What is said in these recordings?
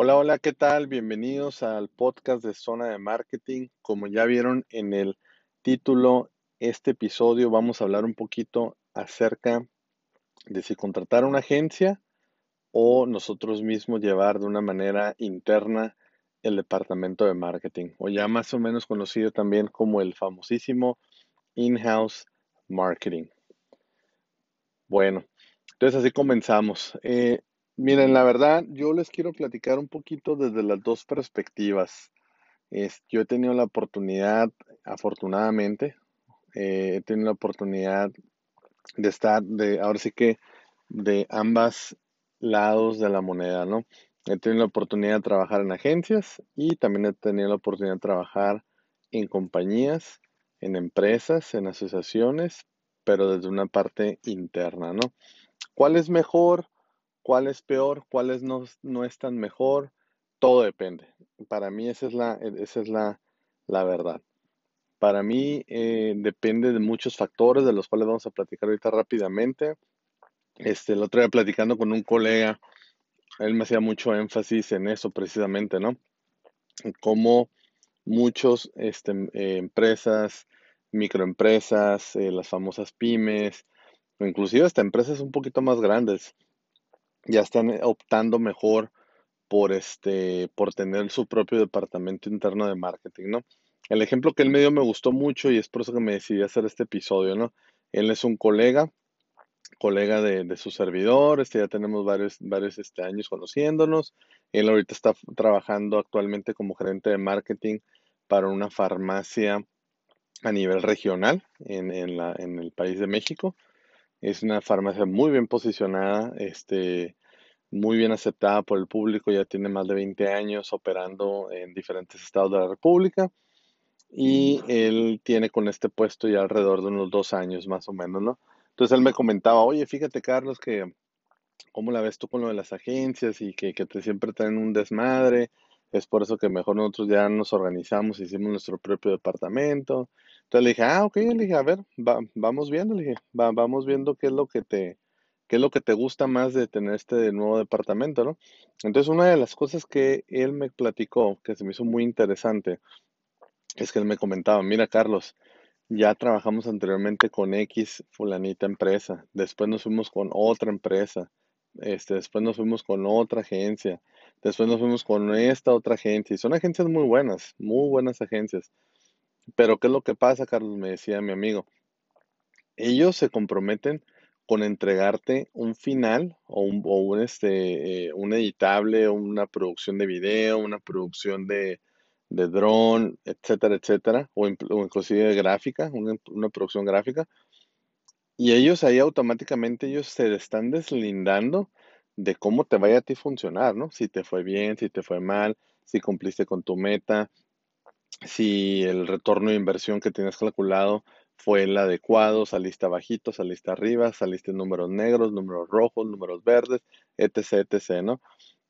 Hola, hola, ¿qué tal? Bienvenidos al podcast de Zona de Marketing. Como ya vieron en el título, este episodio vamos a hablar un poquito acerca de si contratar una agencia o nosotros mismos llevar de una manera interna el departamento de marketing, o ya más o menos conocido también como el famosísimo in-house marketing. Bueno, entonces así comenzamos. Eh, miren, la verdad, yo les quiero platicar un poquito desde las dos perspectivas. yo he tenido la oportunidad, afortunadamente, eh, he tenido la oportunidad de estar, de, ahora sí que, de ambas lados de la moneda, ¿no? He tenido la oportunidad de trabajar en agencias y también he tenido la oportunidad de trabajar en compañías, en empresas, en asociaciones, pero desde una parte interna, ¿no? ¿Cuál es mejor? ¿Cuál es peor? ¿Cuál es no, no es tan mejor? Todo depende. Para mí esa es la, esa es la, la verdad. Para mí eh, depende de muchos factores de los cuales vamos a platicar ahorita rápidamente. Este, el otro día platicando con un colega, él me hacía mucho énfasis en eso precisamente, ¿no? Cómo muchos este, eh, empresas, microempresas, eh, las famosas pymes, inclusive hasta empresas un poquito más grandes, ya están optando mejor por este, por tener su propio departamento interno de marketing, ¿no? El ejemplo que él me dio me gustó mucho y es por eso que me decidí hacer este episodio, ¿no? Él es un colega colega de, su servidor, este, ya tenemos varios, varios este, años conociéndonos. Él ahorita está trabajando actualmente como gerente de marketing para una farmacia a nivel regional en, en, la, en el país de México. Es una farmacia muy bien posicionada, este, muy bien aceptada por el público, ya tiene más de 20 años operando en diferentes estados de la República y él tiene con este puesto ya alrededor de unos dos años más o menos, ¿no? Entonces él me comentaba, oye, fíjate Carlos, que cómo la ves tú con lo de las agencias y que, que te siempre traen un desmadre. Es por eso que mejor nosotros ya nos organizamos, hicimos nuestro propio departamento. Entonces le dije, ah, ok, le dije, a ver, vamos viendo, le dije, vamos viendo qué es lo que te, qué es lo que te gusta más de tener este nuevo departamento, ¿no? Entonces una de las cosas que él me platicó, que se me hizo muy interesante, es que él me comentaba, mira Carlos, ya trabajamos anteriormente con X fulanita empresa, después nos fuimos con otra empresa, este, después nos fuimos con otra agencia, después nos fuimos con esta otra agencia, y son agencias muy buenas, muy buenas agencias. Pero ¿qué es lo que pasa, Carlos? Me decía mi amigo. Ellos se comprometen con entregarte un final o un, o un, este, eh, un editable, una producción de video, una producción de, de drone, etcétera, etcétera, o, inclusive de gráfica, una, producción gráfica. Y ellos ahí automáticamente ellos se están deslindando de cómo te vaya a ti funcionar, ¿no? Si te fue bien, si te fue mal, si cumpliste con tu meta, si el retorno de inversión que tienes calculado fue el adecuado, saliste bajito, saliste arriba, saliste en números negros, números rojos, números verdes, etc, etc, ¿no?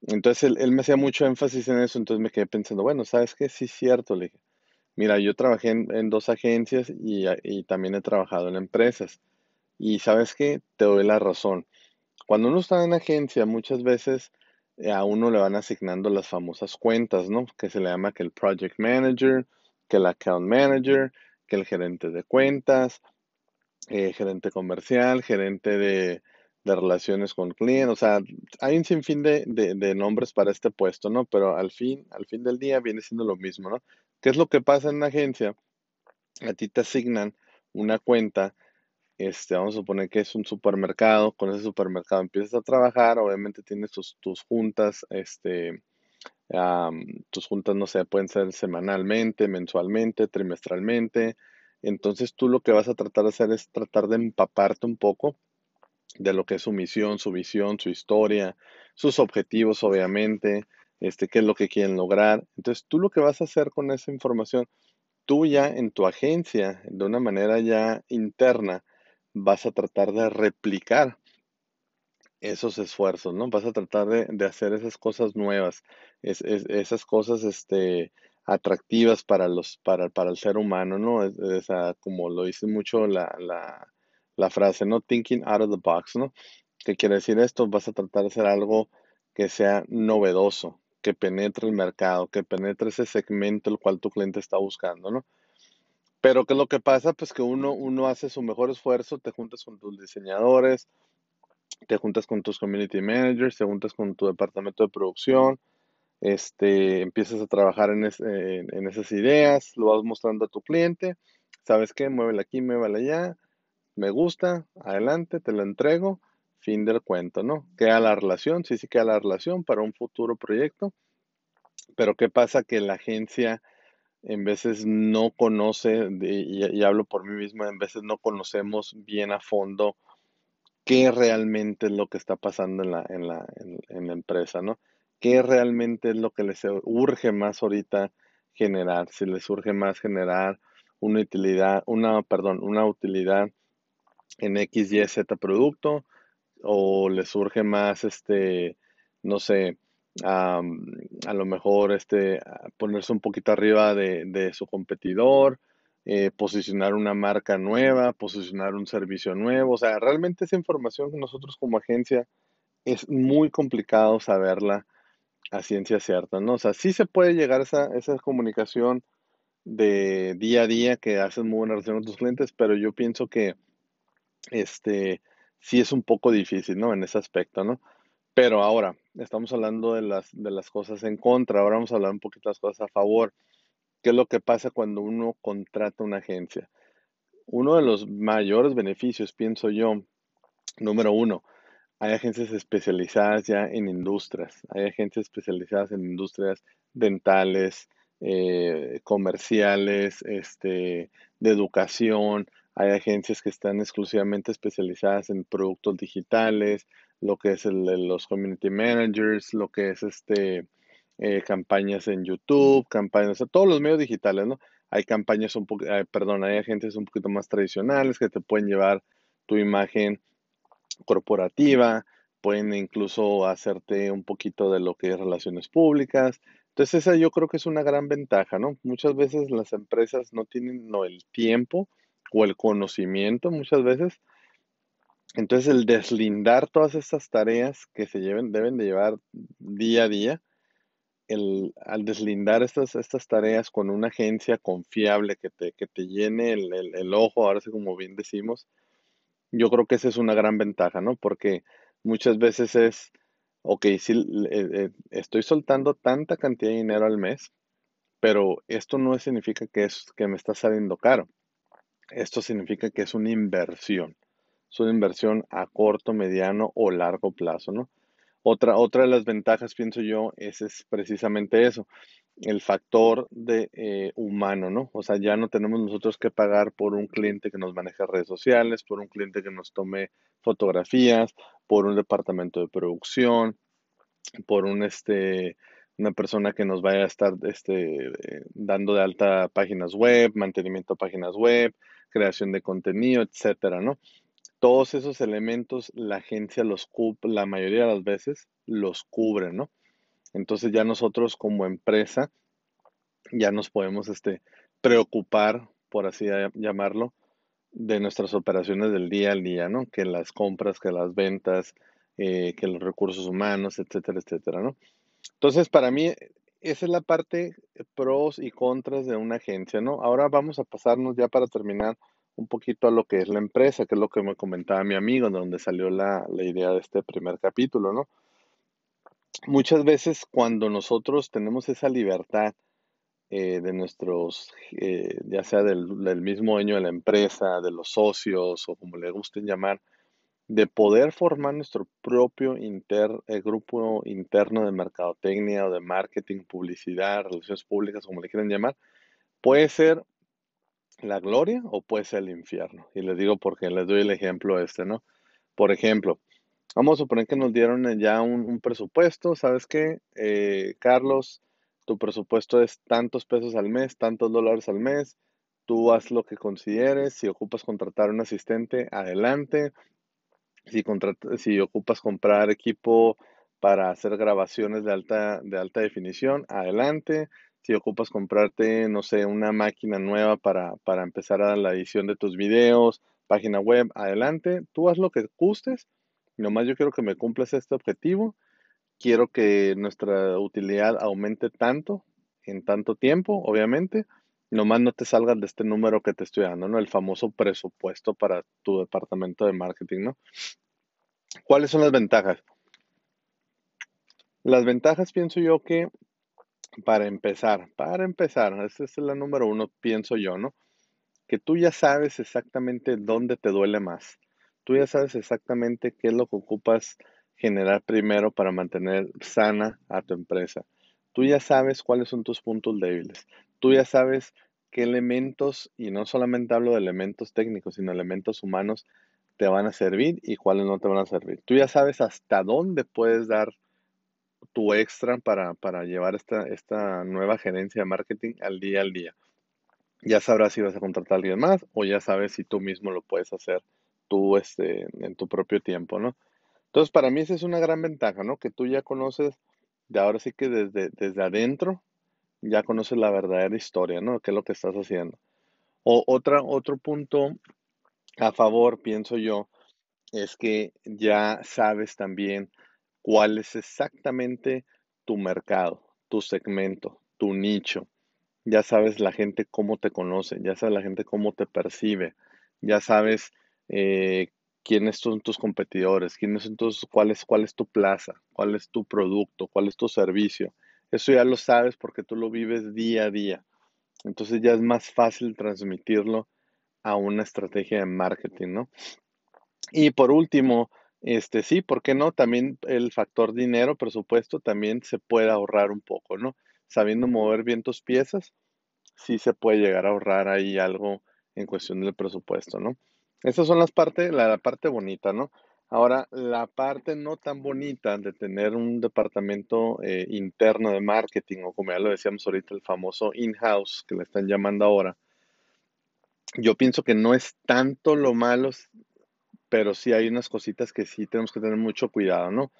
Entonces él, me hacía mucho énfasis en eso, entonces me quedé pensando, bueno, ¿sabes qué? Sí, es cierto, le dije. Mira, yo trabajé en, dos agencias y, y, también he trabajado en empresas. Y sabes qué? Te doy la razón. Cuando uno está en agencia, muchas veces a uno le van asignando las famosas cuentas, ¿no? Que se le llama que el project manager, que el account manager, que el gerente de cuentas, eh, gerente comercial, gerente de, de relaciones con clientes, o sea, hay un sinfín de, de, nombres para este puesto, ¿no? Pero al fin, al fin del día viene siendo lo mismo, ¿no? ¿Qué es lo que pasa en una agencia? A ti te asignan una cuenta, este, vamos a suponer que es un supermercado, con ese supermercado empiezas a trabajar, obviamente tienes tus, tus juntas, este, tus juntas, no sé, pueden ser semanalmente, mensualmente, trimestralmente, entonces tú lo que vas a tratar de hacer es tratar de empaparte un poco de lo que es su misión, su visión, su historia, sus objetivos, obviamente, este, qué es lo que quieren lograr. Entonces, tú lo que vas a hacer con esa información, tú ya en tu agencia, de una manera ya interna, vas a tratar de replicar esos esfuerzos, ¿no? Vas a tratar de, hacer esas cosas nuevas, esas cosas, este, atractivas para los, para, para el ser humano, ¿no? Es, como lo dice mucho la, la la frase, ¿no? Thinking out of the box, ¿no? ¿Qué quiere decir esto? Vas a tratar de hacer algo que sea novedoso, que penetre el mercado, que penetre ese segmento el cual tu cliente está buscando, ¿no? Pero ¿qué es lo que pasa? Pues que uno, uno hace su mejor esfuerzo, te juntas con tus diseñadores, te juntas con tus community managers, te juntas con tu departamento de producción, este, empiezas a trabajar en, en, esas ideas, lo vas mostrando a tu cliente, ¿sabes qué? Muévela aquí, muévela allá, me gusta, adelante, te lo entrego, fin del cuento, ¿no? Queda la relación, sí, sí queda la relación para un futuro proyecto, pero ¿qué pasa? Que la agencia en veces no conoce, y, hablo por mí mismo, en veces no conocemos bien a fondo qué realmente es lo que está pasando en la, en la, en, la empresa, ¿no? ¿Qué realmente es lo que les urge más ahorita generar? Si les urge más generar una utilidad, una, perdón, una utilidad en X, Y, Z producto, o les urge más, este, no sé, a lo mejor este, ponerse un poquito arriba de, su competidor, eh, posicionar una marca nueva, posicionar un servicio nuevo. O sea, realmente esa información que nosotros como agencia es muy complicado saberla a ciencia cierta, ¿no? O sea, sí se puede llegar a esa, esa comunicación de día a día que haces muy buena relación con tus clientes, pero yo pienso que este sí es un poco difícil, ¿no? En ese aspecto, ¿no? Pero ahora, estamos hablando de las, de las cosas en contra, ahora vamos a hablar un poquito de las cosas a favor. ¿Qué es lo que pasa cuando uno contrata una agencia? Uno de los mayores beneficios, pienso yo, número uno, hay agencias especializadas ya en industrias, hay agencias especializadas en industrias dentales, eh, comerciales, este, de educación, hay agencias que están exclusivamente especializadas en productos digitales, lo que es el, los community managers, lo que es este eh, campañas en YouTube, campañas, todos los medios digitales, ¿no? Hay campañas un poco, perdón, hay agencias un poquito más tradicionales que te pueden llevar tu imagen corporativa, pueden incluso hacerte un poquito de lo que es relaciones públicas. Entonces esa yo creo que es una gran ventaja, ¿no? Muchas veces las empresas no tienen no, el tiempo o el conocimiento muchas veces entonces, el deslindar todas estas tareas que se lleven, deben de llevar día a día, el, al deslindar estas, estas tareas con una agencia confiable que te, que te llene el, el, ojo, ahora sí como bien decimos, yo creo que esa es una gran ventaja, ¿no? Porque muchas veces es, ok, sí, eh, eh, estoy soltando tanta cantidad de dinero al mes, pero esto no significa que, es, que me está saliendo caro. Esto significa que es una inversión es una inversión a corto, mediano o largo plazo, ¿no? Otra, otra de las ventajas, pienso yo, es, es precisamente eso, el factor de eh, humano, ¿no? O sea, ya no tenemos nosotros que pagar por un cliente que nos maneje redes sociales, por un cliente que nos tome fotografías, por un departamento de producción, por un este una persona que nos vaya a estar este, dando de alta páginas web, mantenimiento de páginas web, creación de contenido, etcétera, ¿no? Todos esos elementos la agencia los cubre, la mayoría de las veces los cubre, ¿no? Entonces ya nosotros como empresa ya nos podemos este, preocupar, por así llamarlo, de nuestras operaciones del día al día, ¿no? Que las compras, que las ventas, eh, que los recursos humanos, etcétera, etcétera, ¿no? Entonces, para mí, esa es la parte pros y contras de una agencia, ¿no? Ahora vamos a pasarnos ya para terminar un poquito a lo que es la empresa, que es lo que me comentaba mi amigo, de donde salió la, idea de este primer capítulo, ¿no? Muchas veces cuando nosotros tenemos esa libertad eh, de nuestros, eh, ya sea del, mismo dueño de la empresa, de los socios o como le gusten llamar, de poder formar nuestro propio inter, eh, grupo interno de mercadotecnia o de marketing, publicidad, relaciones públicas, como le quieran llamar, puede ser la gloria o puede ser el infierno. Y les digo porque les doy el ejemplo este, ¿no? Por ejemplo, vamos a suponer que nos dieron ya un, presupuesto, ¿sabes qué? Eh, Carlos, tu presupuesto es tantos pesos al mes, tantos dólares al mes, tú haz lo que consideres, si ocupas contratar un asistente, adelante, si, si ocupas comprar equipo para hacer grabaciones de alta, de alta definición, adelante, si ocupas comprarte, no sé, una máquina nueva para, para empezar a la edición de tus videos, página web, adelante, tú haz lo que gustes, nomás yo quiero que me cumplas este objetivo quiero que nuestra utilidad aumente tanto en tanto tiempo, obviamente, nomás no te salgas de este número que te estoy dando, ¿no? El famoso presupuesto para tu departamento de marketing, ¿no? ¿Cuáles son las ventajas? Las ventajas pienso yo que para empezar, para empezar, esa es la número uno, pienso yo, ¿no? Que tú ya sabes exactamente dónde te duele más. Tú ya sabes exactamente qué es lo que ocupas generar primero para mantener sana a tu empresa. Tú ya sabes cuáles son tus puntos débiles. Tú ya sabes qué elementos, y no solamente hablo de elementos técnicos, sino elementos humanos, te van a servir y cuáles no te van a servir. Tú ya sabes hasta dónde puedes dar tu extra para, para llevar esta, esta nueva gerencia de marketing al día al día. Ya sabrás si vas a contratar a alguien más o ya sabes si tú mismo lo puedes hacer tú este, en tu propio tiempo, ¿no? Entonces, para mí esa es una gran ventaja, ¿no? Que tú ya conoces, de ahora sí que desde, desde adentro, ya conoces la verdadera historia, ¿no? ¿Qué es lo que estás haciendo? O otra, otro punto a favor, pienso yo, es que ya sabes también cuál es exactamente tu mercado, tu segmento, tu nicho. Ya sabes la gente cómo te conoce, ya sabes la gente cómo te percibe, ya sabes eh, quiénes son tus competidores, quiénes son tus, cuál es, cuál es tu plaza, cuál es tu producto, cuál es tu servicio. Eso ya lo sabes porque tú lo vives día a día. Entonces ya es más fácil transmitirlo a una estrategia de marketing, ¿no? Y por último, este, sí, ¿por qué no? También el factor dinero, presupuesto, también se puede ahorrar un poco, ¿no? Sabiendo mover bien tus piezas, sí se puede llegar a ahorrar ahí algo en cuestión del presupuesto, ¿no? Esas son las partes, la, parte bonita, ¿no? Ahora, la parte no tan bonita de tener un departamento eh, interno de marketing, o como ya lo decíamos ahorita, el famoso in-house que le están llamando ahora, yo pienso que no es tanto lo malo pero sí hay unas cositas que sí tenemos que tener mucho cuidado, ¿no?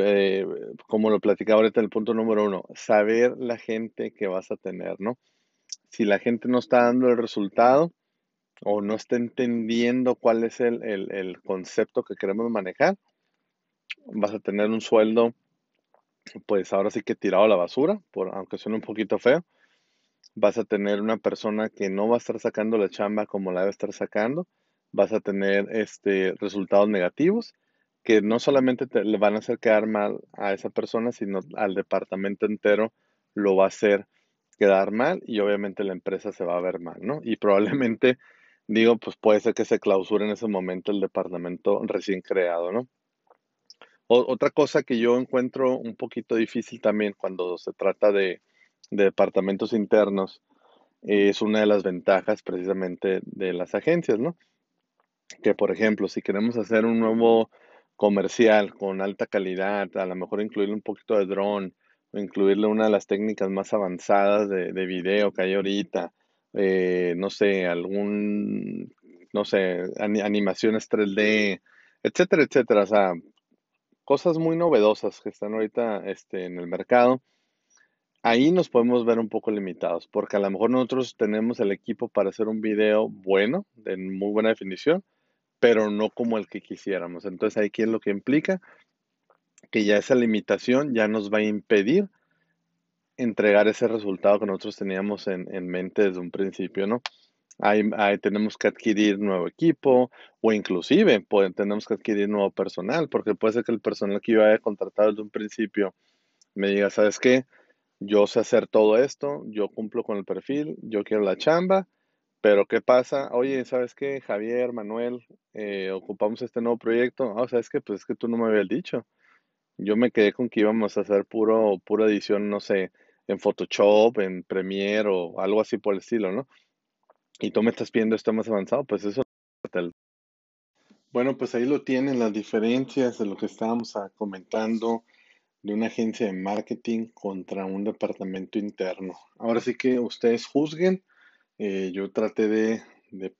Eh, como lo platicaba ahorita el punto número uno, saber la gente que vas a tener, ¿no? Si la gente no está dando el resultado o no está entendiendo cuál es el, el concepto que queremos manejar, vas a tener un sueldo, pues ahora sí que tirado a la basura, por, aunque suene un poquito feo. Vas a tener una persona que no va a estar sacando la chamba como la debe estar sacando vas a tener este, resultados negativos que no solamente te, le van a hacer quedar mal a esa persona, sino al departamento entero lo va a hacer quedar mal y obviamente la empresa se va a ver mal, ¿no? Y probablemente, digo, pues puede ser que se clausure en ese momento el departamento recién creado, ¿no? otra cosa que yo encuentro un poquito difícil también cuando se trata de, de departamentos internos es una de las ventajas precisamente de las agencias, ¿no? Que, por ejemplo, si queremos hacer un nuevo comercial con alta calidad, a lo mejor incluirle un poquito de dron incluirle una de las técnicas más avanzadas de, de video que hay ahorita, eh, no sé, algún, no sé, animaciones 3D, etcétera, etcétera, o sea, cosas muy novedosas que están ahorita este, en el mercado. Ahí nos podemos ver un poco limitados, porque a lo mejor nosotros tenemos el equipo para hacer un video bueno, de muy buena definición, pero no como el que quisiéramos. Entonces, aquí es lo que implica que ya esa limitación ya nos va a impedir entregar ese resultado que nosotros teníamos en, mente desde un principio, ¿no? Ahí, tenemos que adquirir nuevo equipo o inclusive tenemos que adquirir nuevo personal, porque puede ser que el personal que yo haya contratado desde un principio me diga, ¿sabes qué? Yo sé hacer todo esto, yo cumplo con el perfil, yo quiero la chamba, pero ¿qué pasa? Oye, ¿sabes qué? Javier, Manuel, eh, ocupamos este nuevo proyecto. Ah, ¿sabes qué? Pues es que tú no me habías dicho. Yo me quedé con que íbamos a hacer puro, pura edición, no sé, en Photoshop, en Premiere o algo así por el estilo, ¿no? Y tú me estás pidiendo esto más avanzado, pues eso. Bueno, pues ahí lo tienen las diferencias de lo que estábamos ah, comentando de una agencia de marketing contra un departamento interno. Ahora sí que ustedes juzguen eh, yo traté de,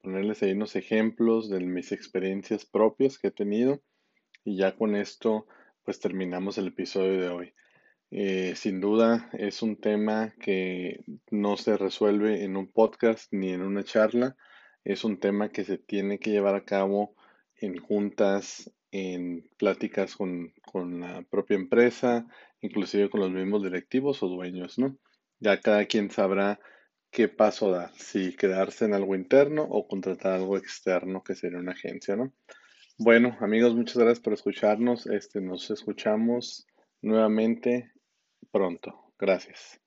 ponerles ahí unos ejemplos de mis experiencias propias que he tenido y ya con esto pues terminamos el episodio de hoy. Eh, sin duda es un tema que no se resuelve en un podcast ni en una charla. Es un tema que se tiene que llevar a cabo en juntas en pláticas con, con la propia empresa, inclusive con los mismos directivos o dueños, ¿no? Ya cada quien sabrá qué paso dar, si quedarse en algo interno o contratar algo externo, que sería una agencia, ¿no? Bueno, amigos, muchas gracias por escucharnos. Este, nos escuchamos nuevamente pronto. Gracias.